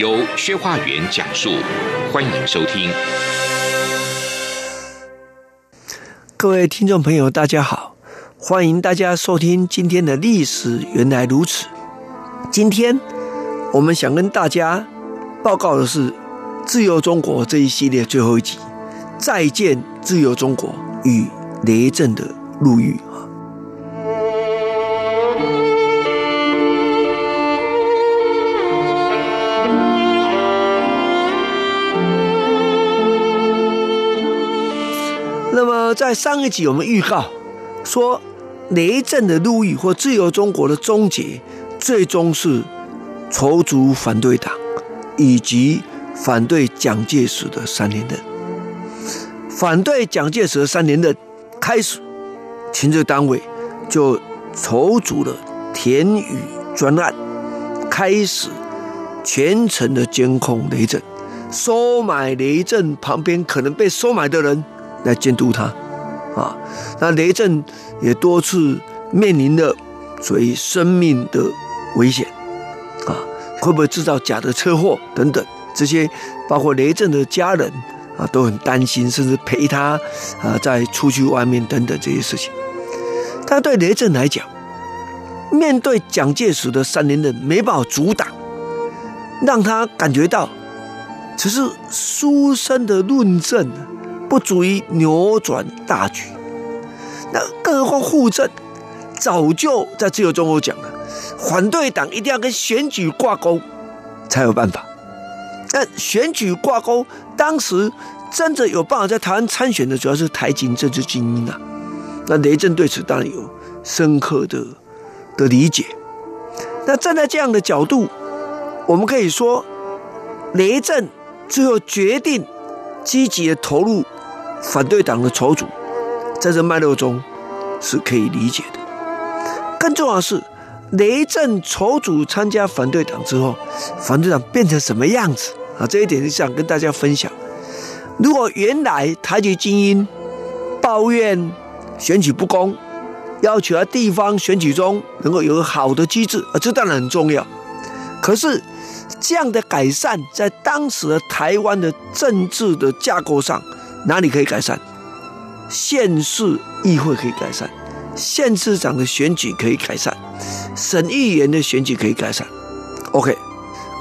由薛化元讲述，欢迎收听。各位听众朋友，大家好，欢迎大家收听今天的历史原来如此。今天我们想跟大家报告的是《自由中国》这一系列最后一集，《再见自由中国与雷震的入狱》。在上一集我们预告说，雷震的入狱或自由中国的终结，最终是筹组反对党以及反对蒋介石的三连任。反对蒋介石的三连任开始，情治单位就筹组了田宇专案，开始全程的监控雷震，收买雷震旁边可能被收买的人。来监督他，啊，那雷震也多次面临着所谓生命的危险，啊，会不会制造假的车祸等等，这些包括雷震的家人啊都很担心，甚至陪他啊在出去外面等等这些事情。但对雷震来讲，面对蒋介石的三连任没办法阻挡，让他感觉到只是书生的论证。不足以扭转大局，那更何况户政早就在自由中国讲了，反对党一定要跟选举挂钩才有办法。但选举挂钩，当时真的有办法在台湾参选的，主要是台籍政治精英啊。那雷震对此当然有深刻的的理解。那站在这样的角度，我们可以说，雷震最后决定积极的投入。反对党的筹组，在这脉络中是可以理解的。更重要的是，雷震筹组参加反对党之后，反对党变成什么样子啊？这一点是想跟大家分享。如果原来台籍精英抱怨选举不公，要求在地方选举中能够有个好的机制啊，这当然很重要。可是这样的改善，在当时的台湾的政治的架构上。哪里可以改善？县市议会可以改善，县市长的选举可以改善，省议员的选举可以改善。OK，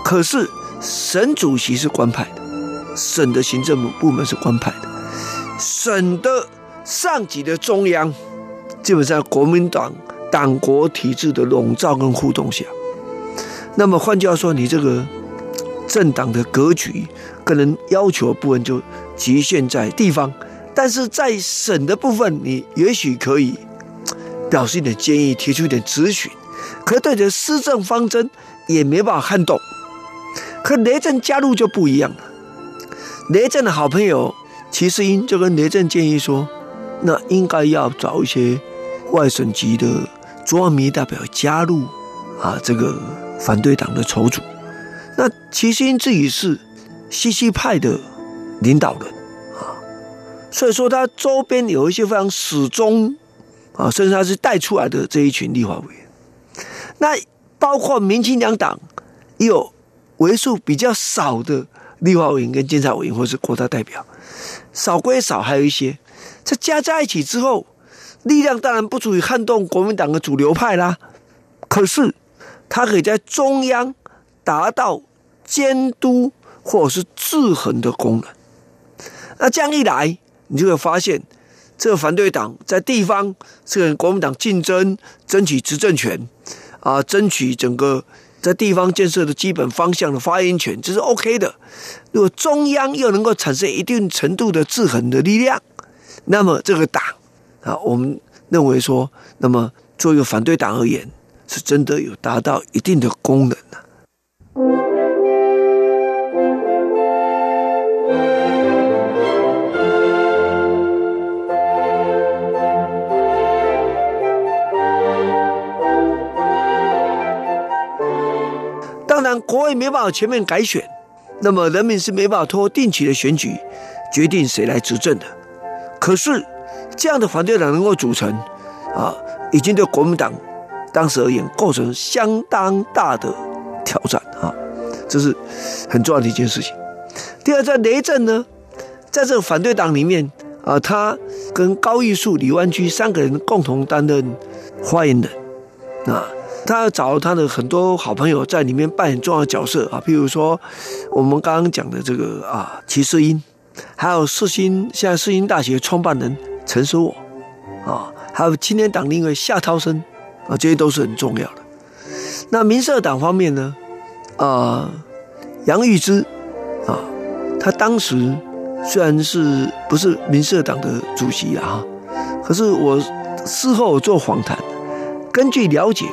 可是省主席是官派的，省的行政部门是官派的，省的上级的中央，基本上国民党党国体制的笼罩跟互动下，那么换句话说，你这个政党的格局，可能要求部分就。局限在地方，但是在省的部分，你也许可以表示一点建议，提出一点咨询，可对着施政方针也没办法撼动。可雷震加入就不一样了，雷震的好朋友齐世英就跟雷震建议说，那应该要找一些外省籍的中央民代表加入啊，这个反对党的筹组。那齐世英自己是西西派的。领导人啊，所以说他周边有一些非常始终啊，甚至他是带出来的这一群立法委员。那包括民进两党也有为数比较少的立法委员跟监察委员或是国大代表，少归少，还有一些，这加在一起之后，力量当然不足以撼动国民党的主流派啦。可是他可以在中央达到监督或者是制衡的功能。那这样一来，你就会发现，这个反对党在地方是跟国民党竞争，争取执政权，啊，争取整个在地方建设的基本方向的发言权，这是 OK 的。如果中央又能够产生一定程度的制衡的力量，那么这个党啊，我们认为说，那么作为一个反对党而言，是真的有达到一定的功能的。国会没办法全面改选，那么人民是没办法通过定期的选举决定谁来执政的。可是，这样的反对党能够组成，啊，已经对国民党当时而言构成相当大的挑战啊，这是很重要的一件事情。第二，在雷震呢，在这个反对党里面啊，他跟高玉树、李万居三个人共同担任发言人啊。他要找他的很多好朋友在里面扮演重要角色啊，譬如说我们刚刚讲的这个啊，齐世英，还有世新现在世新大学创办人陈守我啊，还有青年党另一位夏涛生啊，这些都是很重要的。那民社党方面呢，啊，杨玉芝啊，他当时虽然是不是民社党的主席啊，可是我事后做访谈，根据了解。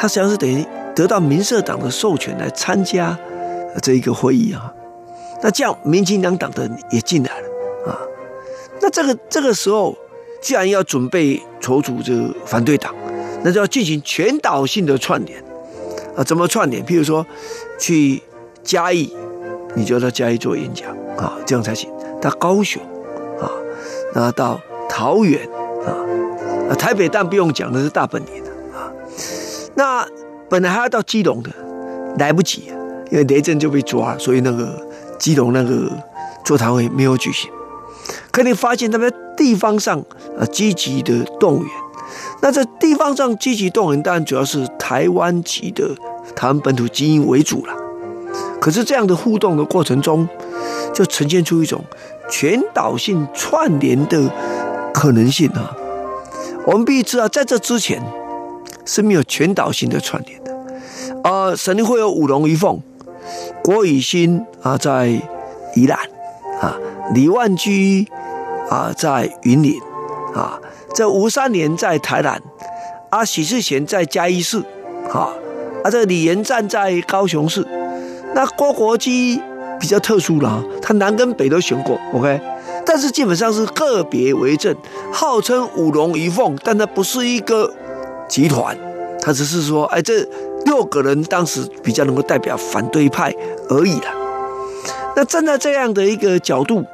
他实际上是等于得到民社党的授权来参加这一个会议啊，那这样民进两党的人也进来了啊，那这个这个时候既然要准备筹组这个反对党，那就要进行全岛性的串联。啊，怎么串联？譬如说去嘉义，你就到嘉义做演讲啊，这样才行；到高雄啊，那到桃园啊，台北但不用讲，那是大本营。那本来还要到基隆的，来不及，因为雷震就被抓，所以那个基隆那个座谈会没有举行。可你发现他们地方上啊积极的动员，那在地方上积极动员，当然主要是台湾籍的台湾本土精英为主了。可是这样的互动的过程中，就呈现出一种全岛性串联的可能性啊。我们必须知道，在这之前。是没有全岛性的串联的，呃，肯定会有五龙一凤，郭雨新啊在宜兰啊，李万居啊在云林啊，这吴三连在台南，啊许世贤在嘉义市，啊啊这李延战在高雄市，那郭国基比较特殊了，他南跟北都选过，OK，但是基本上是个别为政，号称五龙一凤，但它不是一个。集团，他只是说，哎，这六个人当时比较能够代表反对派而已啦。那站在这样的一个角度，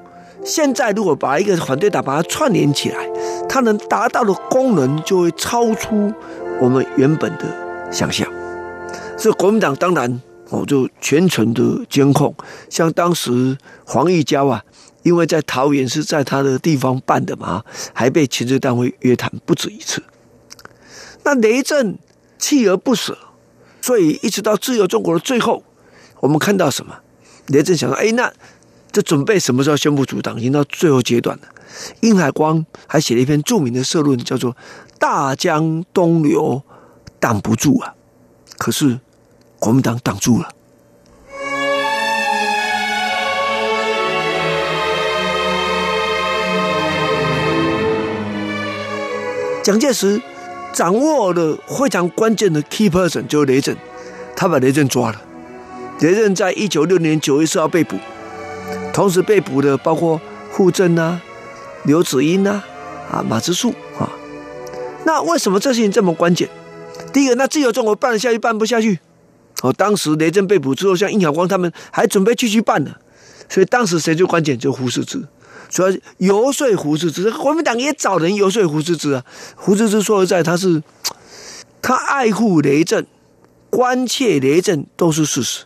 现在如果把一个反对党把它串联起来，它能达到的功能就会超出我们原本的想象。所以国民党当然哦，就全程的监控，像当时黄义交啊，因为在桃园是在他的地方办的嘛，还被情治单位约谈不止一次。那雷震锲而不舍，所以一直到自由中国的最后，我们看到什么？雷震想说：“哎，那这准备什么时候宣布组党？已经到最后阶段了。”殷海光还写了一篇著名的社论，叫做“大江东流，挡不住啊”。可是国民党挡住了。蒋介石。掌握了非常关键的 key person，就是雷震，他把雷震抓了。雷震在一九六年九月四号被捕，同时被捕的包括傅震啊、刘子英啊、啊马之树啊。那为什么这事情这么关键？第一个，那自由中国办得下去，办不下去。哦，当时雷震被捕之后，像殷晓光他们还准备继续办呢，所以当时谁最关键？就胡适之。主要游说胡适之，国民党也找人游说胡适之啊。胡适之说实在，他是他爱护雷震，关切雷震都是事实。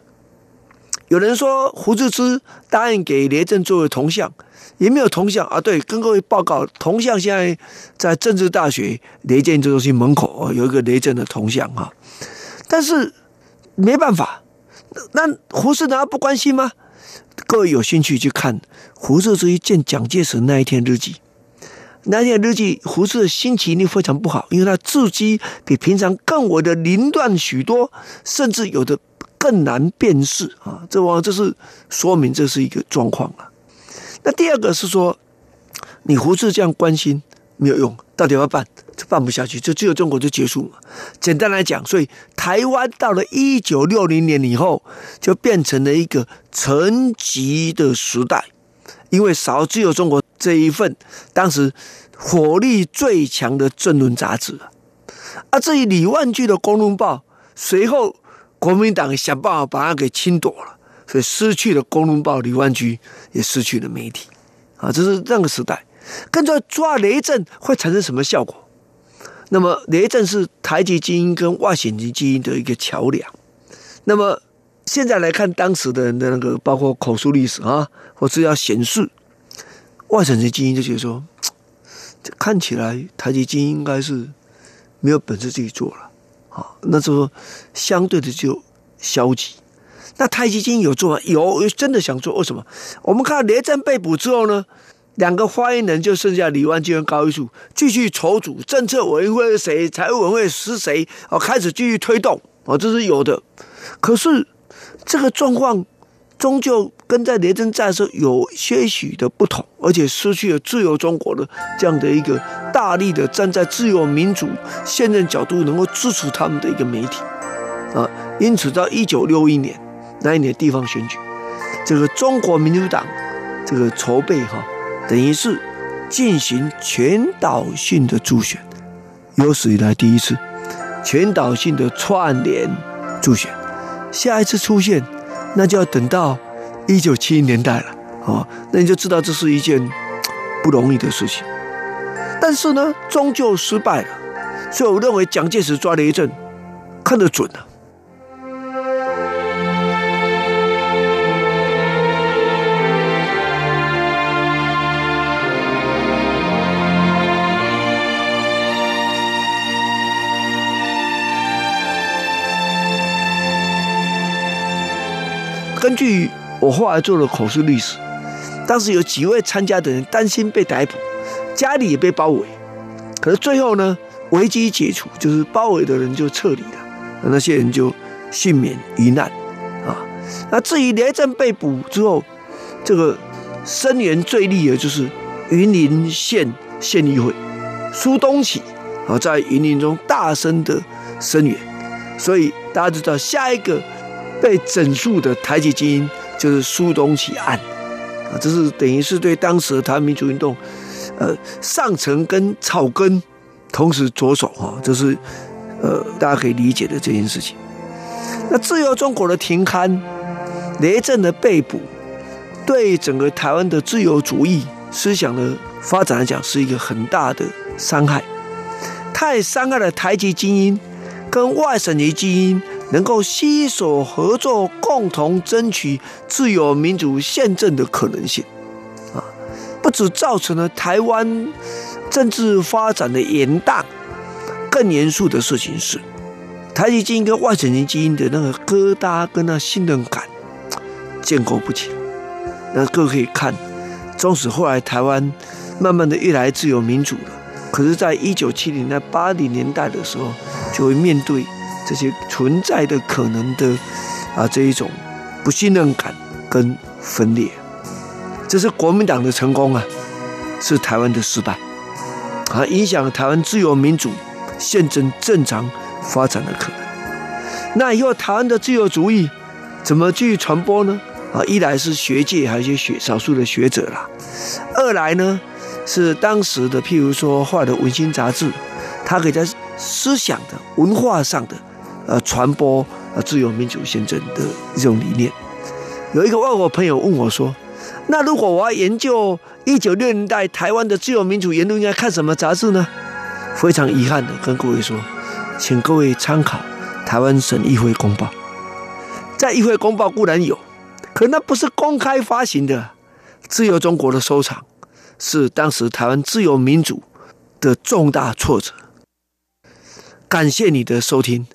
有人说胡适之答应给雷震作为铜像，也没有铜像啊。对，跟各位报告，铜像现在在政治大学雷震中心门口有一个雷震的铜像啊。但是没办法，那胡适难道不关心吗？各位有兴趣去看胡适之一见蒋介石那一天日记，那天日记，胡适的心情一定非常不好，因为他字迹比平常更为的凌乱许多，甚至有的更难辨识啊！这往往这是说明这是一个状况啊。那第二个是说，你胡适这样关心没有用，到底要办？这办不下去，就只有中国就结束了。简单来讲，所以台湾到了一九六零年以后，就变成了一个沉寂的时代，因为少只有中国这一份当时火力最强的政论杂志啊。至于李万居的《公论报》，随后国民党想办法把它给侵夺了，所以失去了《公论报》李万居，也失去了媒体啊，这是那个时代。跟着抓雷震会产生什么效果？那么雷震是台籍精英跟外省籍精英的一个桥梁。那么现在来看当时的人的那个，包括口述历史啊，或是要显示外省籍精英就觉得说，看起来台籍精英应该是没有本事自己做了啊，那时候相对的就消极。那台籍精英有做吗？有，真的想做。为什么？我们看到雷震被捕之后呢？两个发言人就剩下李万居跟高玉树，继续筹组政策委员会是谁，财务委员会是谁，哦，开始继续推动，哦，这是有的。可是这个状况终究跟在雷震在的时候有些许的不同，而且失去了自由中国的这样的一个大力的站在自由民主现任角度能够支持他们的一个媒体，啊，因此到一九六一年那一年地方选举，这个中国民主党这个筹备哈。等于是进行全岛性的助选，有史以来第一次全岛性的串联助选。下一次出现，那就要等到一九七零年代了。哦，那你就知道这是一件不容易的事情。但是呢，终究失败了。所以我认为蒋介石抓雷震，看得准了。根据我后来做的口述历史，当时有几位参加的人担心被逮捕，家里也被包围，可是最后呢，危机解除，就是包围的人就撤离了，那些人就幸免于难啊。那至于雷震被捕之后，这个声援最厉的就是云林县县议会苏东起啊，在云林中大声的声援，所以大家知道下一个。被整肃的台籍精英就是苏东起案啊，这是等于是对当时的台湾民主运动，呃，上层跟草根同时着手哈，这是呃大家可以理解的这件事情。那自由中国的停刊，雷震的被捕，对整个台湾的自由主义思想的发展来讲，是一个很大的伤害。太伤害了台籍精英跟外省籍精英。能够携手合作，共同争取自由民主宪政的可能性，啊，不止造成了台湾政治发展的延宕，更严肃的事情是，台籍精英跟外省籍精英的那个疙瘩跟那信任感建构不起。那各位可以看，纵使后来台湾慢慢的越来自由民主了，可是，在一九七零、在八零年代的时候，就会面对。这些存在的可能的啊，这一种不信任感跟分裂，这是国民党的成功啊，是台湾的失败啊，影响台湾自由民主宪政正常发展的可能。那以后台湾的自由主义怎么继续传播呢？啊，一来是学界还有一些学少数的学者啦，二来呢是当时的譬如说画的《文心》杂志，它可以在思想的文化上的。呃，传播呃自由民主宪政的一种理念。有一个外国朋友问我说：“那如果我要研究一九六零年代台湾的自由民主言论，应该看什么杂志呢？”非常遗憾的跟各位说，请各位参考台湾省议会公报。在议会公报固然有，可那不是公开发行的。自由中国的收藏，是当时台湾自由民主的重大挫折。感谢你的收听。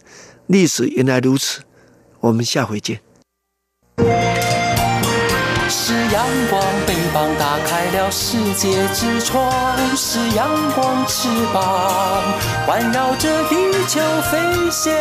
历史原来如此，我们下回见。是阳光，翅膀打开了世界之窗；是阳光，翅膀环绕着地球飞翔。